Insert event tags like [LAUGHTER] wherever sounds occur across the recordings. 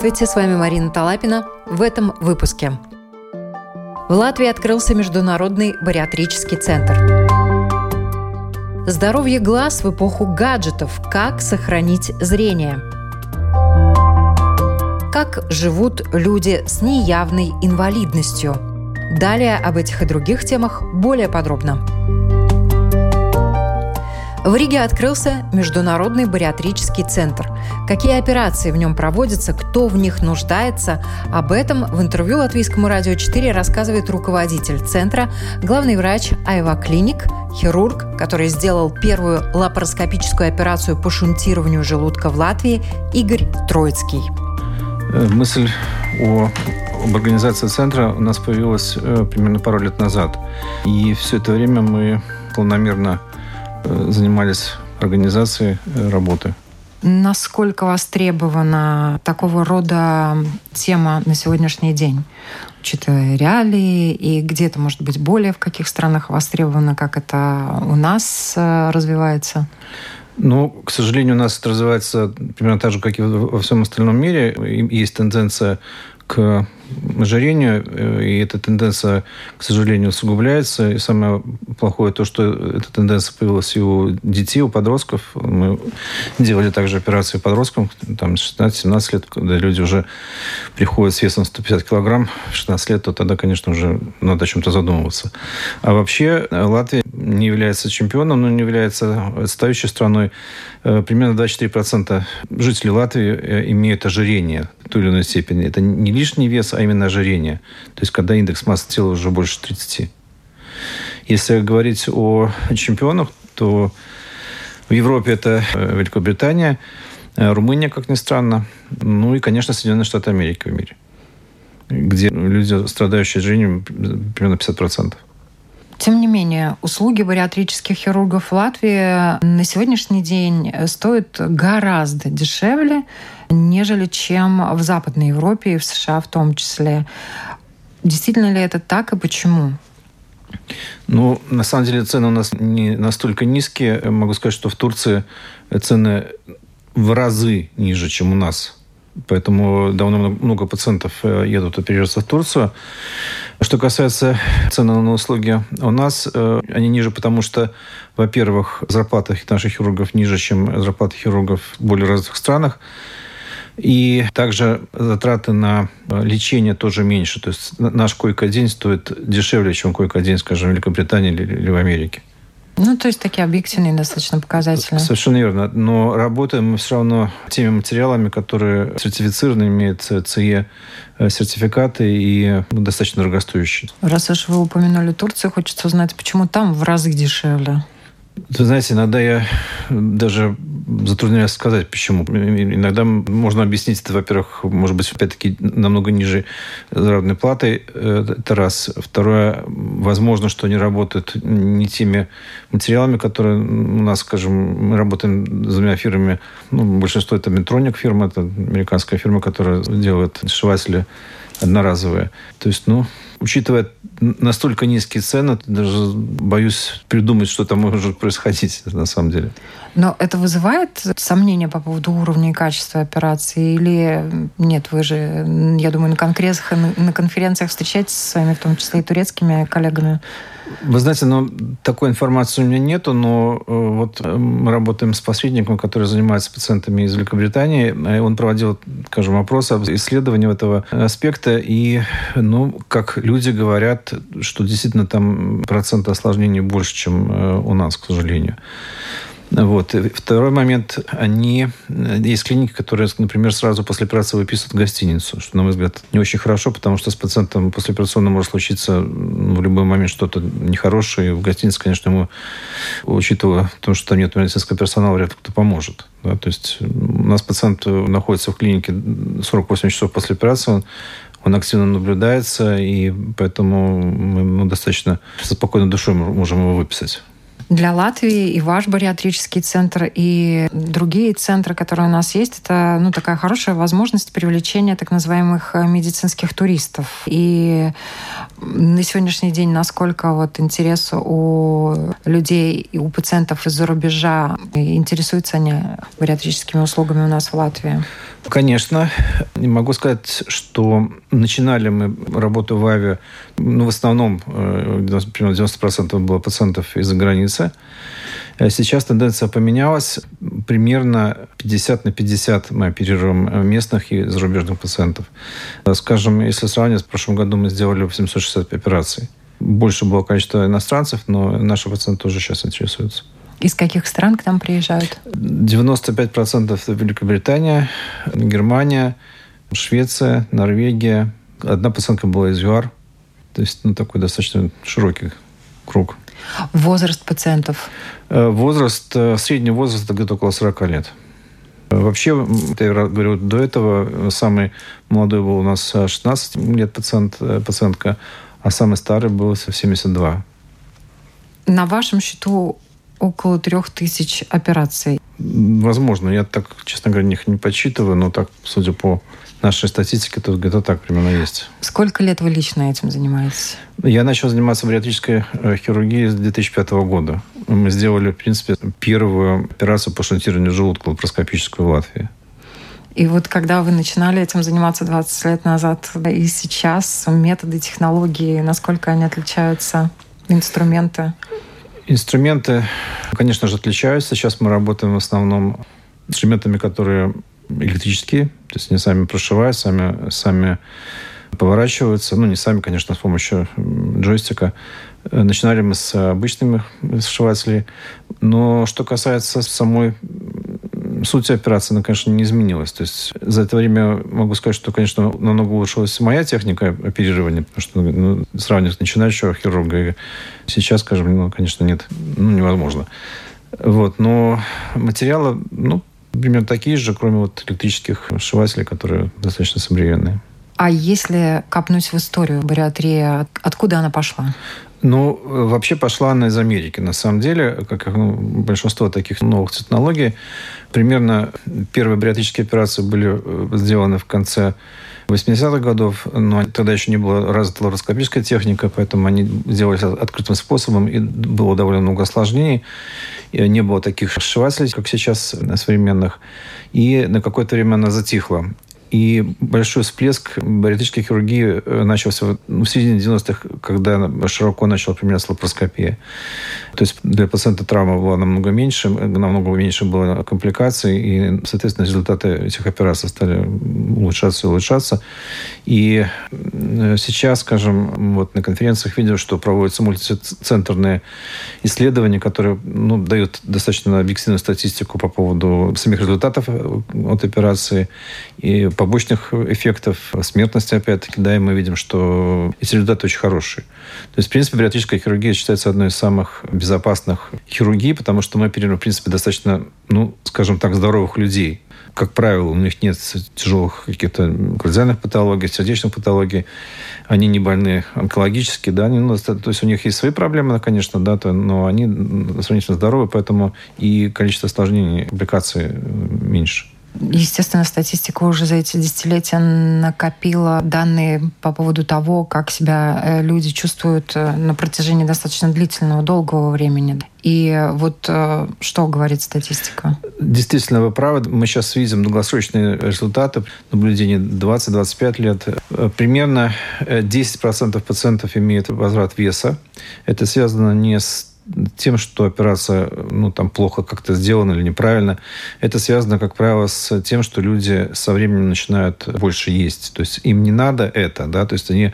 Здравствуйте, с вами Марина Талапина. В этом выпуске. В Латвии открылся Международный бариатрический центр. Здоровье глаз в эпоху гаджетов. Как сохранить зрение? Как живут люди с неявной инвалидностью? Далее об этих и других темах более подробно. В Риге открылся Международный бариатрический центр. Какие операции в нем проводятся, кто в них нуждается, об этом в интервью Латвийскому радио 4 рассказывает руководитель центра, главный врач Айва Клиник, хирург, который сделал первую лапароскопическую операцию по шунтированию желудка в Латвии, Игорь Троицкий. Э, мысль о об организации центра у нас появилась э, примерно пару лет назад. И все это время мы планомерно Э, занимались организацией работы. Насколько востребована такого рода тема на сегодняшний день, учитывая реалии, и где-то, может быть, более в каких странах востребовано, как это у нас э, развивается? Ну, к сожалению, у нас это развивается примерно так же, как и во всем остальном мире. Есть тенденция к ожирению, э, и эта тенденция, к сожалению, усугубляется. И самое плохое то, что эта тенденция появилась и у детей, у подростков. Мы делали также операции подросткам, там 16-17 лет, когда люди уже приходят с весом 150 килограмм, 16 лет, то тогда, конечно, уже надо о чем-то задумываться. А вообще Латвия не является чемпионом, но не является отстающей страной. Э, примерно 24% жителей Латвии э, имеют ожирение в той или иной степени. Это не лишний вес, а именно ожирение. То есть, когда индекс массы тела уже больше 30. Если говорить о чемпионах, то в Европе это э, Великобритания, Румыния, как ни странно, ну и, конечно, Соединенные Штаты Америки в мире, где люди, страдающие ожирением, примерно 50%. Тем не менее, услуги бариатрических хирургов в Латвии на сегодняшний день стоят гораздо дешевле, нежели чем в Западной Европе и в США в том числе. Действительно ли это так и почему? Ну, на самом деле цены у нас не настолько низкие. Могу сказать, что в Турции цены в разы ниже, чем у нас. Поэтому довольно много пациентов э, едут оперироваться в Турцию. Что касается цены на услуги у нас, э, они ниже, потому что, во-первых, зарплаты наших хирургов ниже, чем зарплаты хирургов в более развитых странах. И также затраты на э, лечение тоже меньше. То есть наш койко-день стоит дешевле, чем койко-день, скажем, в Великобритании или в Америке. Ну, то есть такие объективные достаточно показатели. Совершенно верно. Но работаем мы все равно теми материалами, которые сертифицированы, имеют ЦЕ сертификаты и достаточно дорогостоящие. Раз уж вы упомянули Турцию, хочется узнать, почему там в разы дешевле? Вы знаете, иногда я даже затрудняюсь сказать, почему. Иногда можно объяснить это, во-первых, может быть, опять-таки, намного ниже заработной платы. Это раз. Второе, возможно, что они работают не теми материалами, которые у нас, скажем, мы работаем с двумя фирмами. Ну, большинство это Метроник фирма, это американская фирма, которая делает сшиватели одноразовые. То есть, ну, учитывая настолько низкие цены, даже боюсь придумать, что там может происходить [LAUGHS] на самом деле. Но это вызывает сомнения по поводу уровня и качества операции? Или нет, вы же, я думаю, на конгрессах на конференциях встречаетесь с вами, в том числе и турецкими коллегами? Вы знаете, ну, такой информации у меня нету, но э, вот э, мы работаем с посредником, который занимается пациентами из Великобритании. Он проводил, скажем, опросы, исследования этого аспекта. И, ну, как люди говорят, что действительно там процент осложнений больше, чем э, у нас, к сожалению. Вот. Второй момент. Они... Есть клиники, которые, например, сразу после операции выписывают гостиницу, что, на мой взгляд, не очень хорошо, потому что с пациентом после операционного может случиться в любой момент что-то нехорошее. И в гостинице, конечно, ему, учитывая то, что там нет медицинского персонала, вряд ли кто поможет. Да? То есть у нас пациент находится в клинике 48 часов после операции, он он активно наблюдается, и поэтому мы ну, достаточно со спокойной душой можем его выписать. Для Латвии и ваш бариатрический центр, и другие центры, которые у нас есть, это ну, такая хорошая возможность привлечения так называемых э, медицинских туристов. И на сегодняшний день насколько вот интерес у людей и у пациентов из-за рубежа, интересуются они бариатрическими услугами у нас в Латвии? Конечно. Не могу сказать, что начинали мы работу в АВИ, ну, в основном, э, примерно 90% было пациентов из-за границы. Э, сейчас тенденция поменялась. Примерно 50 на 50 мы оперируем местных и зарубежных пациентов. Э, скажем, если сравнивать, в прошлом году мы сделали 860 операций. Больше было количество иностранцев, но наши пациенты тоже сейчас интересуются. Из каких стран к нам приезжают? 95% это Великобритания, Германия, Швеция, Норвегия. Одна пациентка была из ЮАР. То есть ну, такой достаточно широкий круг. Возраст пациентов? Э, возраст, э, средний возраст это где-то около 40 лет. Вообще, я говорю, до этого самый молодой был у нас 16 лет пациент, э, пациентка, а самый старый был 72. На вашем счету около трех тысяч операций. Возможно. Я так, честно говоря, их не подсчитываю, но так, судя по нашей статистике, то где-то так примерно есть. Сколько лет вы лично этим занимаетесь? Я начал заниматься бариатрической э, хирургией с 2005 года. Мы сделали, в принципе, первую операцию по шунтированию желудка лапароскопическую в Латвии. И вот когда вы начинали этим заниматься 20 лет назад и сейчас, методы, технологии, насколько они отличаются, инструменты? Инструменты, конечно же, отличаются. Сейчас мы работаем в основном инструментами, которые электрические, то есть они сами прошивают, сами, сами поворачиваются. Ну, не сами, конечно, с помощью джойстика. Начинали мы с обычными сшивателей. Но что касается самой суть операции, она, конечно, не изменилась. То есть за это время могу сказать, что, конечно, намного улучшилась моя техника оперирования, потому что ну, сравнивать начинающего хирурга сейчас, скажем, ну, конечно, нет, ну, невозможно. Вот, но материалы, ну, примерно такие же, кроме вот электрических сшивателей, которые достаточно современные. А если копнуть в историю бариатрии, откуда она пошла? Ну, вообще пошла она из Америки. На самом деле, как ну, большинство таких новых технологий, примерно первые бариатрические операции были э, сделаны в конце 80-х годов, но тогда еще не была развита лапароскопическая техника, поэтому они делались открытым способом, и было довольно много осложнений. И не было таких сшивателей, как сейчас, современных. И на какое-то время она затихла. И большой всплеск бариатрической хирургии э, начался в середине 90-х, когда широко начала применяться лапароскопия. То есть для пациента травма была намного меньше, намного меньше было компликаций, и, соответственно, результаты этих операций стали улучшаться и улучшаться. И э, сейчас, скажем, вот на конференциях видел, что проводятся мультицентрные исследования, которые ну, дают достаточно объективную статистику по поводу самих результатов э, от операции и побочных эффектов, смертности, опять-таки, да, и мы видим, что эти результаты очень хорошие. То есть, в принципе, бариатрическая хирургия считается одной из самых безопасных хирургий, потому что мы оперируем, в принципе, достаточно, ну, скажем так, здоровых людей. Как правило, у них нет тяжелых каких-то кардиальных патологий, сердечных патологий. Они не больны онкологически, да, они, ну, то есть у них есть свои проблемы, конечно, да, то, но они сравнительно здоровы, поэтому и количество осложнений, компликаций меньше. Естественно, статистика уже за эти десятилетия накопила данные по поводу того, как себя э, люди чувствуют э, на протяжении достаточно длительного, долгого времени. И вот э, что говорит статистика? Действительно, вы правы. Мы сейчас видим долгосрочные результаты наблюдения 20-25 лет. Примерно 10% пациентов имеют возврат веса. Это связано не с тем, что операция ну, там, плохо как-то сделана или неправильно. Это связано, как правило, с тем, что люди со временем начинают больше есть. То есть им не надо это. Да? То есть они...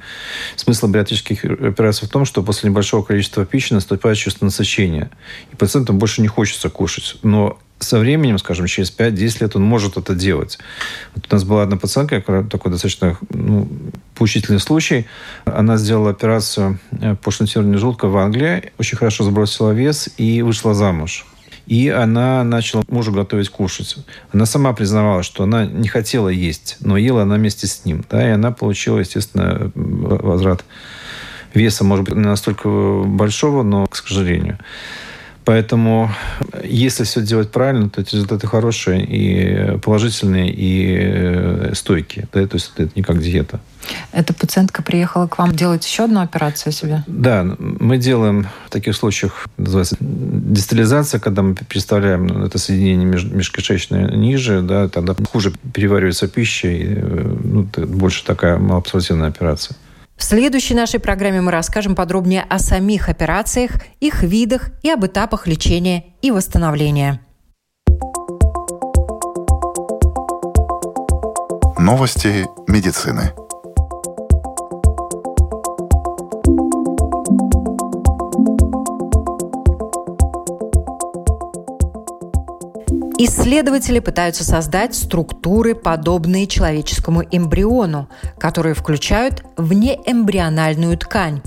Смысл бариатрических операций в том, что после небольшого количества пищи наступает чувство насыщения. И пациентам больше не хочется кушать. Но со временем, скажем, через 5-10 лет он может это делать. Вот у нас была одна пациентка, такой достаточно ну, поучительный случай. Она сделала операцию э, по шунтированию желудка в Англии, очень хорошо сбросила вес и вышла замуж. И она начала мужу готовить кушать. Она сама признавала, что она не хотела есть, но ела она вместе с ним. Да, и она получила, естественно, возврат веса, может быть, не настолько большого, но, к сожалению. Поэтому, если все делать правильно, то эти результаты хорошие и положительные, и э, стойкие. Да? То есть это не как диета. Эта пациентка приехала к вам делать еще одну операцию себе? Да, мы делаем в таких случаях, называется дистализация, когда мы представляем ну, это соединение межкишечное ниже, да, тогда хуже переваривается пища, и э, ну, больше такая малоабсорбционная операция. В следующей нашей программе мы расскажем подробнее о самих операциях, их видах и об этапах лечения и восстановления. Новости медицины. Исследователи пытаются создать структуры, подобные человеческому эмбриону, которые включают внеэмбриональную ткань.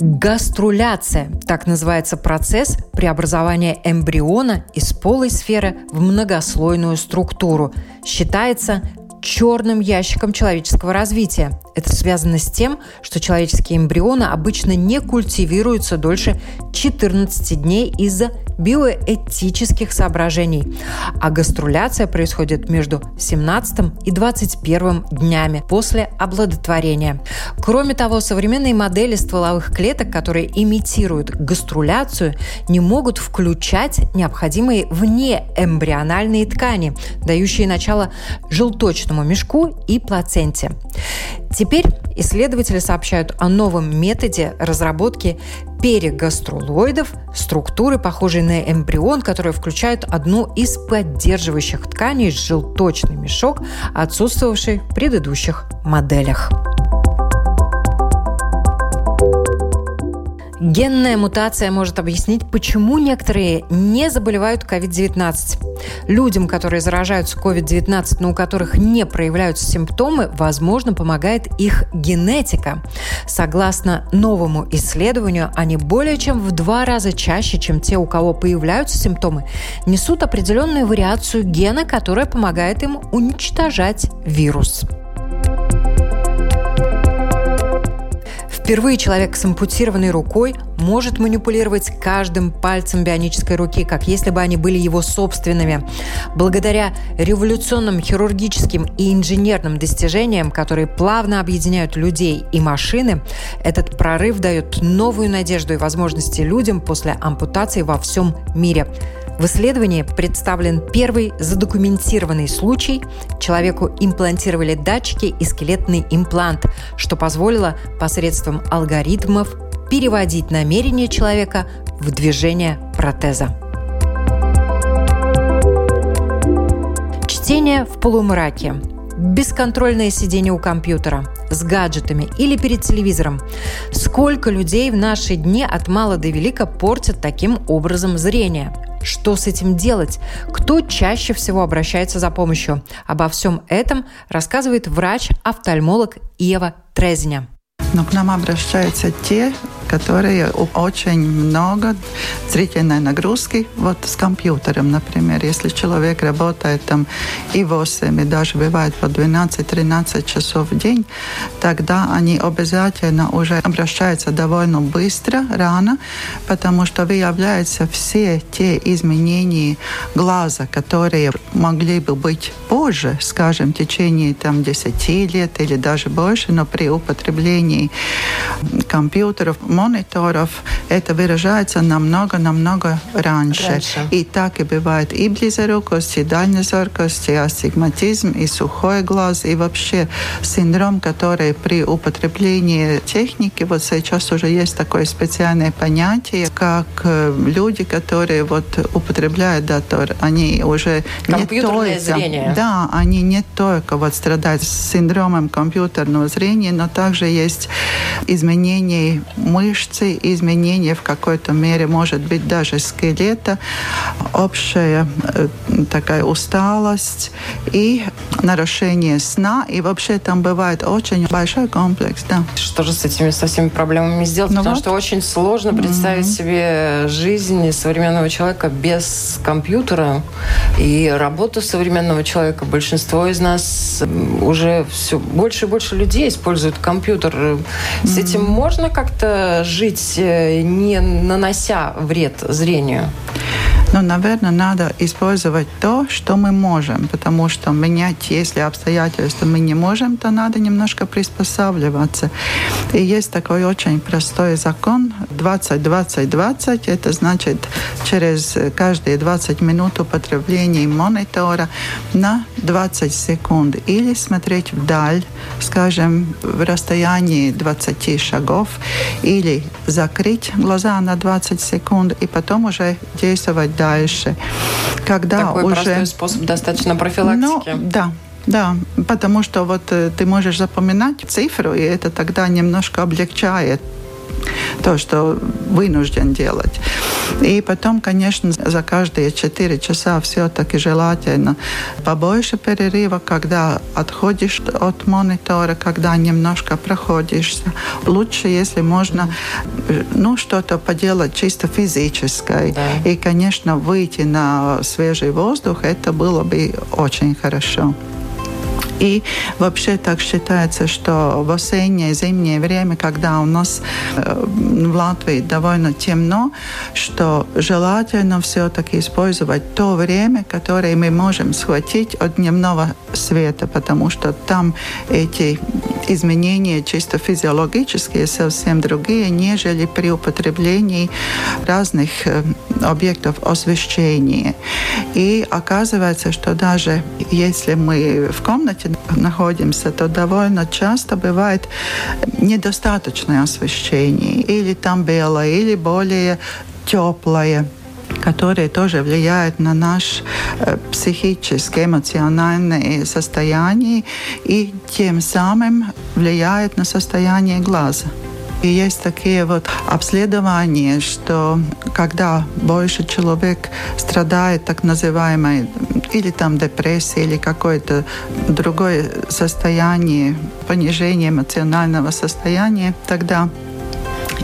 Гаструляция – так называется процесс преобразования эмбриона из полой сферы в многослойную структуру. Считается черным ящиком человеческого развития. Это связано с тем, что человеческие эмбрионы обычно не культивируются дольше 14 дней из-за биоэтических соображений, а гаструляция происходит между 17 и 21 днями после оплодотворения. Кроме того, современные модели стволовых клеток, которые имитируют гаструляцию, не могут включать необходимые внеэмбриональные ткани, дающие начало желточному мешку и плаценте. Теперь исследователи сообщают о новом методе разработки перегаструлоидов, структуры, похожие на эмбрион, которые включают одну из поддерживающих тканей желточный мешок, отсутствовавший в предыдущих моделях. Генная мутация может объяснить, почему некоторые не заболевают COVID-19. Людям, которые заражаются COVID-19, но у которых не проявляются симптомы, возможно, помогает их генетика. Согласно новому исследованию, они более чем в два раза чаще, чем те, у кого появляются симптомы, несут определенную вариацию гена, которая помогает им уничтожать вирус. Впервые человек с ампутированной рукой может манипулировать каждым пальцем бионической руки, как если бы они были его собственными. Благодаря революционным хирургическим и инженерным достижениям, которые плавно объединяют людей и машины, этот прорыв дает новую надежду и возможности людям после ампутации во всем мире. В исследовании представлен первый задокументированный случай. Человеку имплантировали датчики и скелетный имплант, что позволило посредством алгоритмов переводить намерение человека в движение протеза. Чтение в полумраке бесконтрольное сидение у компьютера, с гаджетами или перед телевизором. Сколько людей в наши дни от мала до велика портят таким образом зрение? Что с этим делать? Кто чаще всего обращается за помощью? Обо всем этом рассказывает врач-офтальмолог Ева Трезня. Но к нам обращаются те, которые очень много зрительной нагрузки вот с компьютером, например. Если человек работает там и 8, и даже бывает по 12-13 часов в день, тогда они обязательно уже обращаются довольно быстро, рано, потому что выявляются все те изменения глаза, которые могли бы быть позже, скажем, в течение там, 10 лет или даже больше, но при употреблении компьютеров мониторов это выражается намного-намного раньше. раньше. И так и бывает и близорукость, и дальнозоркость, и астигматизм, и сухой глаз, и вообще синдром, который при употреблении техники, вот сейчас уже есть такое специальное понятие, как люди, которые вот употребляют датор, они уже не только... зрение. Да, они не только вот страдают синдромом компьютерного зрения, но также есть изменения мышц, мышцы, изменения в какой-то мере, может быть, даже скелета, общая э, такая усталость и нарушение сна. И вообще там бывает очень большой комплекс. Да. Что же с этими со всеми проблемами сделать? Ну Потому вот. что очень сложно представить mm-hmm. себе жизнь современного человека без компьютера и работу современного человека. Большинство из нас уже все больше и больше людей используют компьютер. С mm-hmm. этим можно как-то жить, э, не нанося вред зрению? Но, наверное, надо использовать то, что мы можем, потому что менять, если обстоятельства мы не можем, то надо немножко приспосабливаться. И есть такой очень простой закон 20-20-20. Это значит, через каждые 20 минут употребления монитора на 20 секунд или смотреть вдаль, скажем, в расстоянии 20 шагов, или закрыть глаза на 20 секунд и потом уже действовать дальше. Когда Такой уже... простой способ достаточно профилактики. Ну, да, да, потому что вот э, ты можешь запоминать цифру, и это тогда немножко облегчает то, что вынужден делать. И потом, конечно, за каждые 4 часа все-таки желательно побольше перерыва, когда отходишь от монитора, когда немножко проходишься. Лучше, если можно, ну, что-то поделать чисто физическое. Да. И, конечно, выйти на свежий воздух, это было бы очень хорошо. И вообще так считается, что в осеннее, зимнее время, когда у нас э, в Латвии довольно темно, что желательно все-таки использовать то время, которое мы можем схватить от дневного света, потому что там эти изменения чисто физиологические совсем другие, нежели при употреблении разных э, объектов освещения. И оказывается, что даже если мы в комнате находимся, то довольно часто бывает недостаточное освещение, или там белое, или более теплое которые тоже влияют на наш э, психическое, эмоциональное состояние и тем самым влияют на состояние глаза. И есть такие вот обследования, что когда больше человек страдает так называемой или там депрессией, или какое-то другое состояние, понижение эмоционального состояния, тогда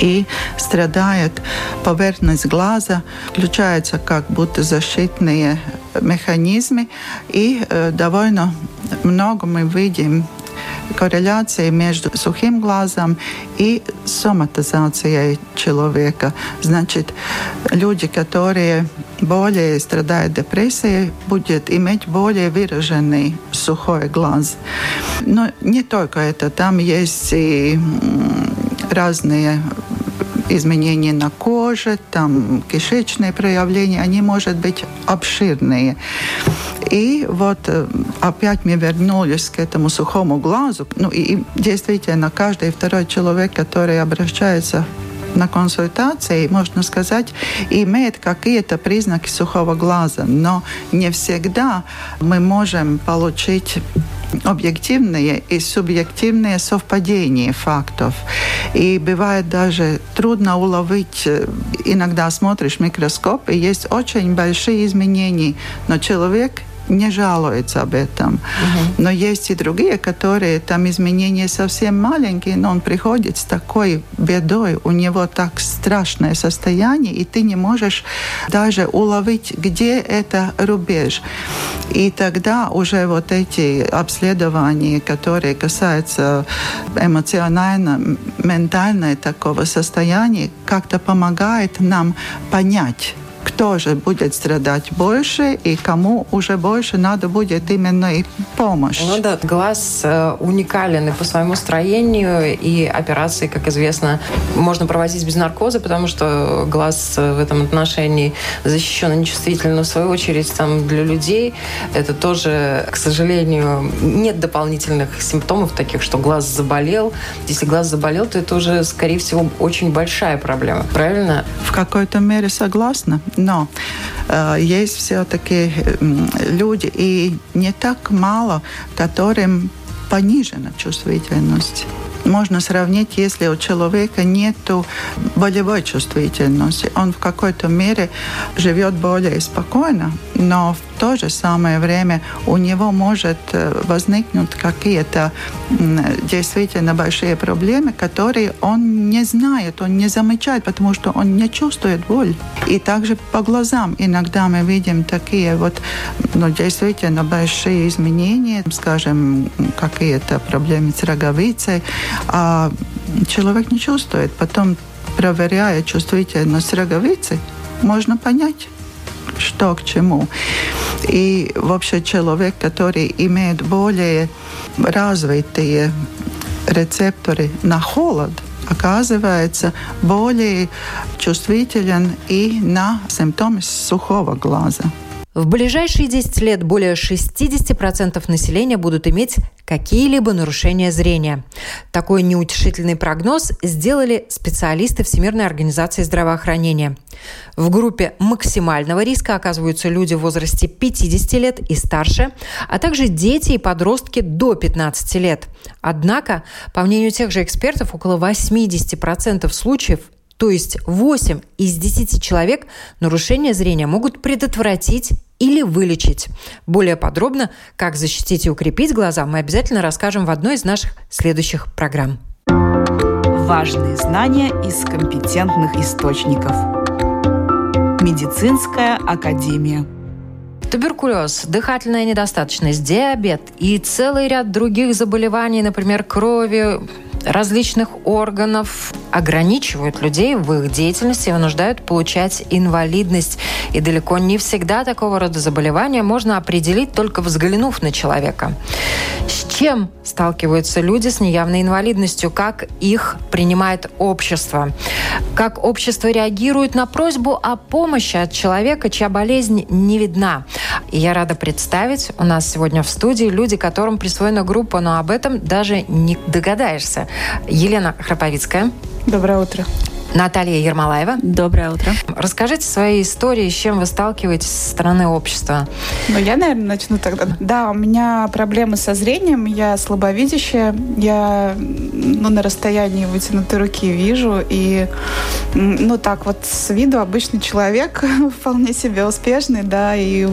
и страдает поверхность глаза, включаются как будто защитные механизмы, и довольно много мы видим корреляции между сухим глазом и соматизацией человека. Значит, люди, которые более страдают депрессией, будут иметь более выраженный сухой глаз. Но не только это, там есть и разные изменения на коже, там кишечные проявления, они, может быть, обширные. И вот э, опять мы вернулись к этому сухому глазу. Ну и действительно, каждый второй человек, который обращается на консультации, можно сказать, имеет какие-то признаки сухого глаза, но не всегда мы можем получить объективные и субъективные совпадения фактов. И бывает даже трудно уловить, э, иногда смотришь микроскоп, и есть очень большие изменения, но человек не жалуется об этом. Угу. Но есть и другие, которые там изменения совсем маленькие, но он приходит с такой бедой, у него так страшное состояние, и ты не можешь даже уловить, где это рубеж. И тогда уже вот эти обследования, которые касаются эмоционально, ментального такого состояния, как-то помогает нам понять, кто же будет страдать больше и кому уже больше надо будет именно и помощь. Ну да, глаз э, уникален и по своему строению, и операции, как известно, можно проводить без наркоза, потому что глаз э, в этом отношении защищен и нечувствителен, но в свою очередь там для людей это тоже, к сожалению, нет дополнительных симптомов таких, что глаз заболел. Если глаз заболел, то это уже, скорее всего, очень большая проблема. Правильно? В какой-то мере согласна. Но э, есть все-таки люди, и не так мало, которым понижена чувствительность можно сравнить, если у человека нет болевой чувствительности. Он в какой-то мере живет более спокойно, но в то же самое время у него может э, возникнуть какие-то действительно большие проблемы, которые он не знает, он не замечает, потому что он не чувствует боль. И также по глазам иногда мы видим такие вот ну, действительно большие изменения, скажем, какие-то проблемы с роговицей, а человек не чувствует. Потом проверяя чувствительность роговицы, можно понять, что к чему. И вообще человек, который имеет более развитые рецепторы на холод, оказывается более чувствителен и на симптомы сухого глаза. В ближайшие 10 лет более 60% населения будут иметь какие-либо нарушения зрения. Такой неутешительный прогноз сделали специалисты Всемирной организации здравоохранения. В группе максимального риска оказываются люди в возрасте 50 лет и старше, а также дети и подростки до 15 лет. Однако, по мнению тех же экспертов, около 80% случаев то есть 8 из 10 человек нарушение зрения могут предотвратить или вылечить. Более подробно, как защитить и укрепить глаза, мы обязательно расскажем в одной из наших следующих программ. Важные знания из компетентных источников. Медицинская академия. Туберкулез, дыхательная недостаточность, диабет и целый ряд других заболеваний, например, крови, различных органов ограничивают людей в их деятельности и вынуждают получать инвалидность. И далеко не всегда такого рода заболевания можно определить, только взглянув на человека. С чем сталкиваются люди с неявной инвалидностью? Как их принимает общество? Как общество реагирует на просьбу о помощи от человека, чья болезнь не видна? И я рада представить у нас сегодня в студии люди, которым присвоена группа, но об этом даже не догадаешься. Елена Храповицкая. Доброе утро. Наталья Ермолаева. Доброе утро. Расскажите свои истории, с чем вы сталкиваетесь со стороны общества. Ну, я, наверное, начну тогда. Да, у меня проблемы со зрением, я слабовидящая, я ну, на расстоянии вытянутой руки вижу, и ну так вот с виду обычный человек, [LAUGHS] вполне себе успешный, да, и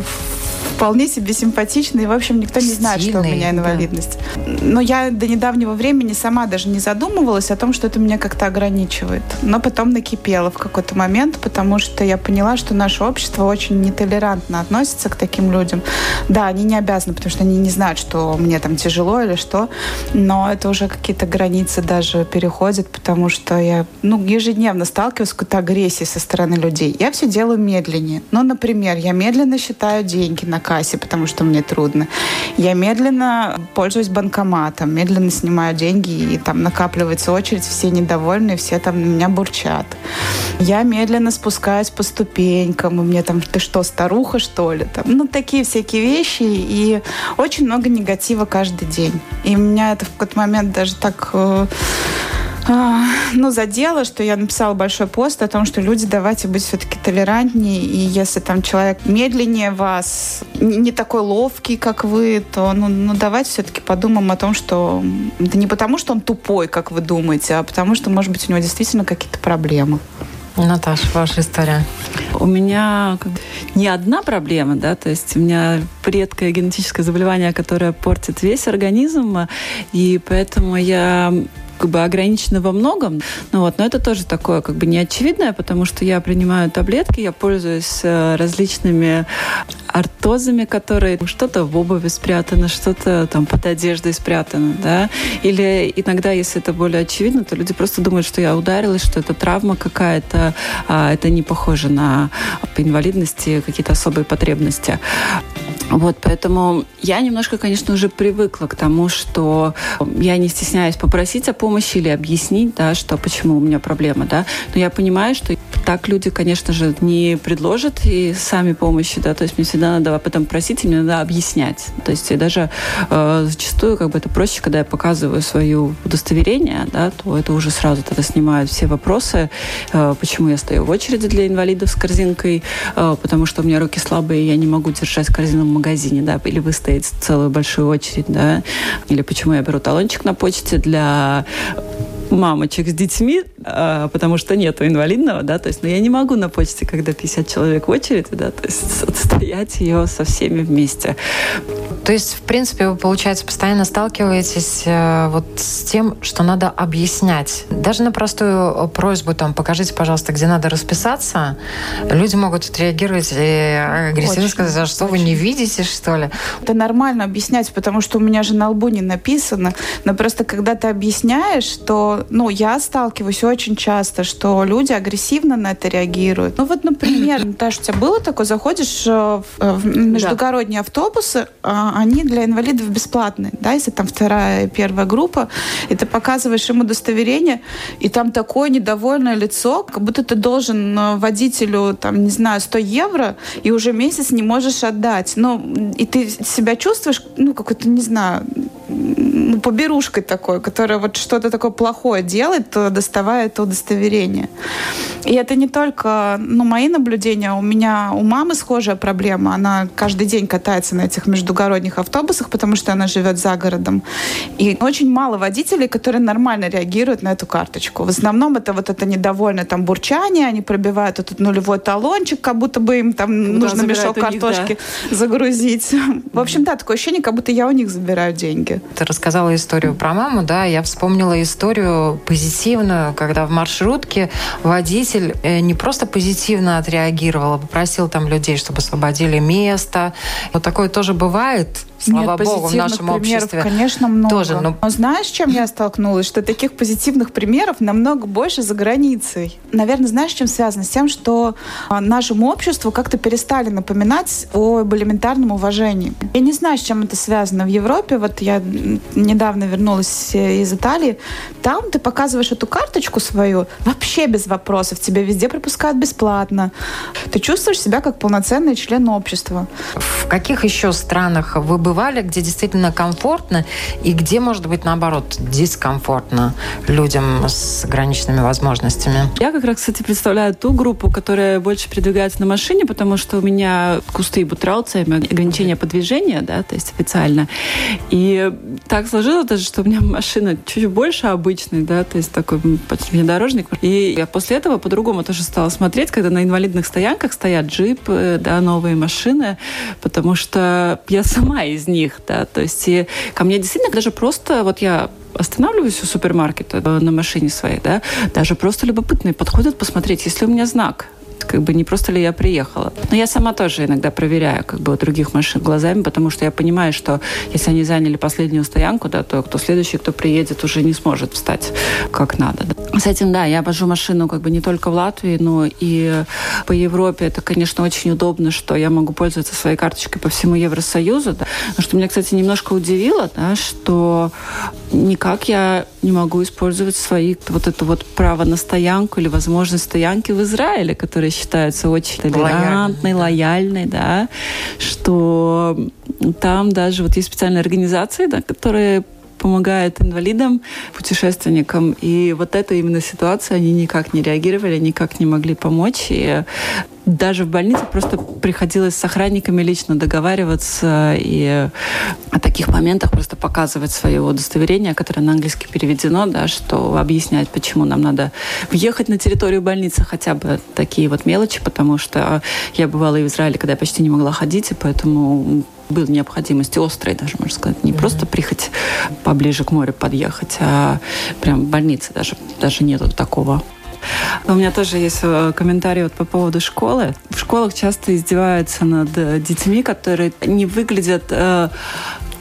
вполне себе симпатичный. И, в общем, никто не знает, Сильный, что у меня инвалидность. Да. Но я до недавнего времени сама даже не задумывалась о том, что это меня как-то ограничивает. Но потом накипело в какой-то момент, потому что я поняла, что наше общество очень нетолерантно относится к таким людям. Да, они не обязаны, потому что они не знают, что мне там тяжело или что, но это уже какие-то границы даже переходят, потому что я ну, ежедневно сталкиваюсь с какой-то агрессией со стороны людей. Я все делаю медленнее. Ну, например, я медленно считаю деньги на кассе, потому что мне трудно. Я медленно пользуюсь банкоматом, медленно снимаю деньги, и там накапливается очередь, все недовольны, все там на меня бурчат. Я медленно спускаюсь по ступенькам, и мне там, ты что, старуха, что ли? Там, ну, такие всякие вещи, и очень много негатива каждый день. И меня это в какой-то момент даже так э, ну, задело, что я написала большой пост о том, что люди, давайте быть все-таки толерантнее, и если там человек медленнее вас, не такой ловкий, как вы, то ну, ну давайте все-таки подумаем о том, что это не потому, что он тупой, как вы думаете, а потому что, может быть, у него действительно какие-то проблемы. Наташа, ваша история. У меня не одна проблема, да, то есть у меня редкое генетическое заболевание, которое портит весь организм, и поэтому я как бы ограничены во многом. Ну, вот, но это тоже такое как бы неочевидное, потому что я принимаю таблетки, я пользуюсь э, различными артозами, которые что-то в обуви спрятано, что-то там под одеждой спрятано, да. Или иногда, если это более очевидно, то люди просто думают, что я ударилась, что это травма какая-то, а это не похоже на инвалидности, какие-то особые потребности. Вот, поэтому я немножко, конечно, уже привыкла к тому, что я не стесняюсь попросить о помощи или объяснить, да, что почему у меня проблема, да. Но я понимаю, что так люди, конечно же, не предложат и сами помощи, да, то есть мне всегда надо об этом просить, и мне надо объяснять. То есть и даже э, зачастую как бы это проще, когда я показываю свое удостоверение, да, то это уже сразу тогда снимают все вопросы, э, почему я стою в очереди для инвалидов с корзинкой, э, потому что у меня руки слабые, и я не могу держать корзину в магазине, да, или выстоять целую большую очередь, да, или почему я беру талончик на почте для мамочек с детьми, а, потому что нету инвалидного, да, то есть, но я не могу на почте, когда 50 человек в очереди, да, то есть отстоять ее со всеми вместе. То есть, в принципе, вы, получается, постоянно сталкиваетесь э, вот с тем, что надо объяснять. Даже на простую просьбу, там, покажите, пожалуйста, где надо расписаться, люди могут отреагировать и агрессивно очень, сказать, а что очень. вы не видите, что ли? Это нормально объяснять, потому что у меня же на лбу не написано. Но просто когда ты объясняешь, что, ну, я сталкиваюсь очень часто, что люди агрессивно на это реагируют. Ну, вот, например, [LAUGHS] Наташа, у тебя было такое, заходишь э, в междугородние да. автобусы, а они для инвалидов бесплатные. Да, если там вторая, первая группа, и ты показываешь им удостоверение, и там такое недовольное лицо, как будто ты должен э, водителю, там, не знаю, 100 евро, и уже месяц не можешь отдать. Ну, и ты себя чувствуешь, ну, какой-то, не знаю, ну, поберушкой такой, которая вот что-то такое плохое делает, то доставая это удостоверение. И это не только ну, мои наблюдения. У меня у мамы схожая проблема. Она каждый день катается на этих междугородних автобусах, потому что она живет за городом. И очень мало водителей, которые нормально реагируют на эту карточку. В основном это вот это недовольное там бурчание, они пробивают этот нулевой талончик, как будто бы им там Куда нужно мешок них, картошки да. [LAUGHS] загрузить. В общем, да, такое ощущение, как будто я у них забираю деньги. Ты рассказала историю про маму, да, я вспомнила историю позитивную, когда в маршрутке водитель э, не просто позитивно отреагировал, а попросил там людей, чтобы освободили место. Вот такое тоже бывает слава Нет, богу, в нашем обществе. конечно, много. Тоже, но... но знаешь, чем я столкнулась? Что таких позитивных примеров намного больше за границей. Наверное, знаешь, чем связано? С тем, что а, нашему обществу как-то перестали напоминать об элементарном уважении. Я не знаю, с чем это связано в Европе. Вот я недавно вернулась э, из Италии. Там ты показываешь эту карточку свою вообще без вопросов. Тебя везде пропускают бесплатно. Ты чувствуешь себя как полноценный член общества. В каких еще странах вы бы бывали, где действительно комфортно и где, может быть, наоборот, дискомфортно людям с ограниченными возможностями? Я как раз, кстати, представляю ту группу, которая больше передвигается на машине, потому что у меня кусты и бутрауцами, ограничения по движению, да, то есть официально. И так сложилось даже, что у меня машина чуть больше обычной, да, то есть такой внедорожник. И я после этого по-другому тоже стала смотреть, когда на инвалидных стоянках стоят джипы, да, новые машины, потому что я сама из из них, да, то есть и ко мне действительно даже просто, вот я останавливаюсь у супермаркета э, на машине своей, да, даже просто любопытные подходят посмотреть, если у меня знак, как бы не просто ли я приехала. Но я сама тоже иногда проверяю как бы у других машин глазами, потому что я понимаю, что если они заняли последнюю стоянку, да, то кто следующий, кто приедет, уже не сможет встать как надо. Да. С этим, да, я вожу машину как бы не только в Латвии, но и по Европе. Это, конечно, очень удобно, что я могу пользоваться своей карточкой по всему Евросоюзу. Да. Но что меня, кстати, немножко удивило, да, что никак я не могу использовать свои вот это вот право на стоянку или возможность стоянки в Израиле, которая считается очень толерантной, лояльной, да, что там даже вот есть специальные организации, да, которые помогают инвалидам, путешественникам. И вот эта именно ситуация, они никак не реагировали, никак не могли помочь. И даже в больнице просто приходилось с охранниками лично договариваться и о таких моментах просто показывать свое удостоверение, которое на английский переведено, да, что объяснять, почему нам надо въехать на территорию больницы, хотя бы такие вот мелочи, потому что я бывала и в Израиле, когда я почти не могла ходить, и поэтому был необходимость острой даже, можно сказать, не mm-hmm. просто приехать поближе к морю подъехать, а прям в больнице даже, даже нету такого у меня тоже есть э, комментарий вот по поводу школы. В школах часто издеваются над э, детьми, которые не выглядят э,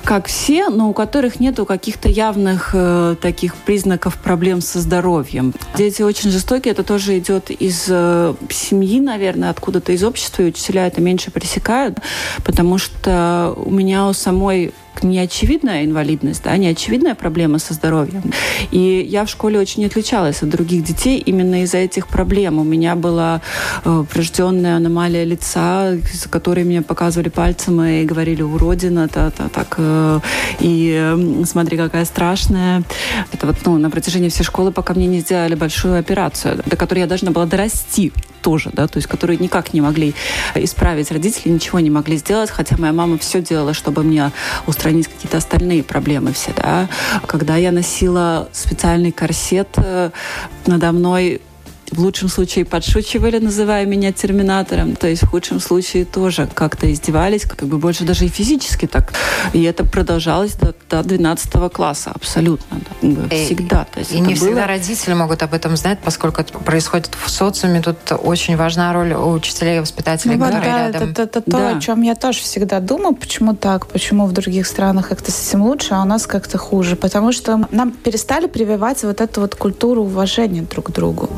как все, но у которых нету каких-то явных э, таких признаков проблем со здоровьем. Дети очень жестокие, это тоже идет из э, семьи, наверное, откуда-то из общества, и учителя это меньше пресекают, потому что у меня у самой неочевидная инвалидность, да, неочевидная проблема со здоровьем. И я в школе очень отличалась от других детей именно из-за этих проблем. У меня была э, врожденная аномалия лица, за которой мне показывали пальцем и говорили уродина, та, та, так, э, и э, смотри, какая страшная. Это вот ну, на протяжении всей школы, пока мне не сделали большую операцию, до которой я должна была дорасти тоже, да, то есть которые никак не могли исправить родители, ничего не могли сделать, хотя моя мама все делала, чтобы мне устранить какие-то остальные проблемы все, да. Когда я носила специальный корсет, э, надо мной в лучшем случае подшучивали, называя меня терминатором, то есть в худшем случае тоже как-то издевались, как бы больше даже и физически так. И это продолжалось до, до 12 класса абсолютно, да, Э, всегда. То есть И это не было- всегда родители могут об этом знать, поскольку это происходит в социуме. Тут очень важна роль у учителей и воспитателей, Ну вот, которые да, рядом. это, это то, Да. о чем я тоже всегда думаю, почему так, почему в других странах как-то с этим лучше, а у нас как-то хуже. Потому что нам перестали прививать вот эту вот культуру уважения друг к другу.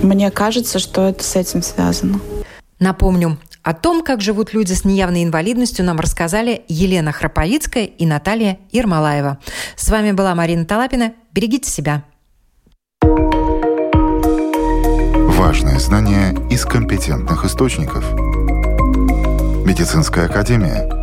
Мне кажется, что это с этим связано. Напомню, о том, как живут люди с неявной инвалидностью, нам рассказали Елена Храповицкая и Наталья Ермолаева. С вами была Марина Талапина. Берегите себя. Важные знания из компетентных источников. Медицинская академия.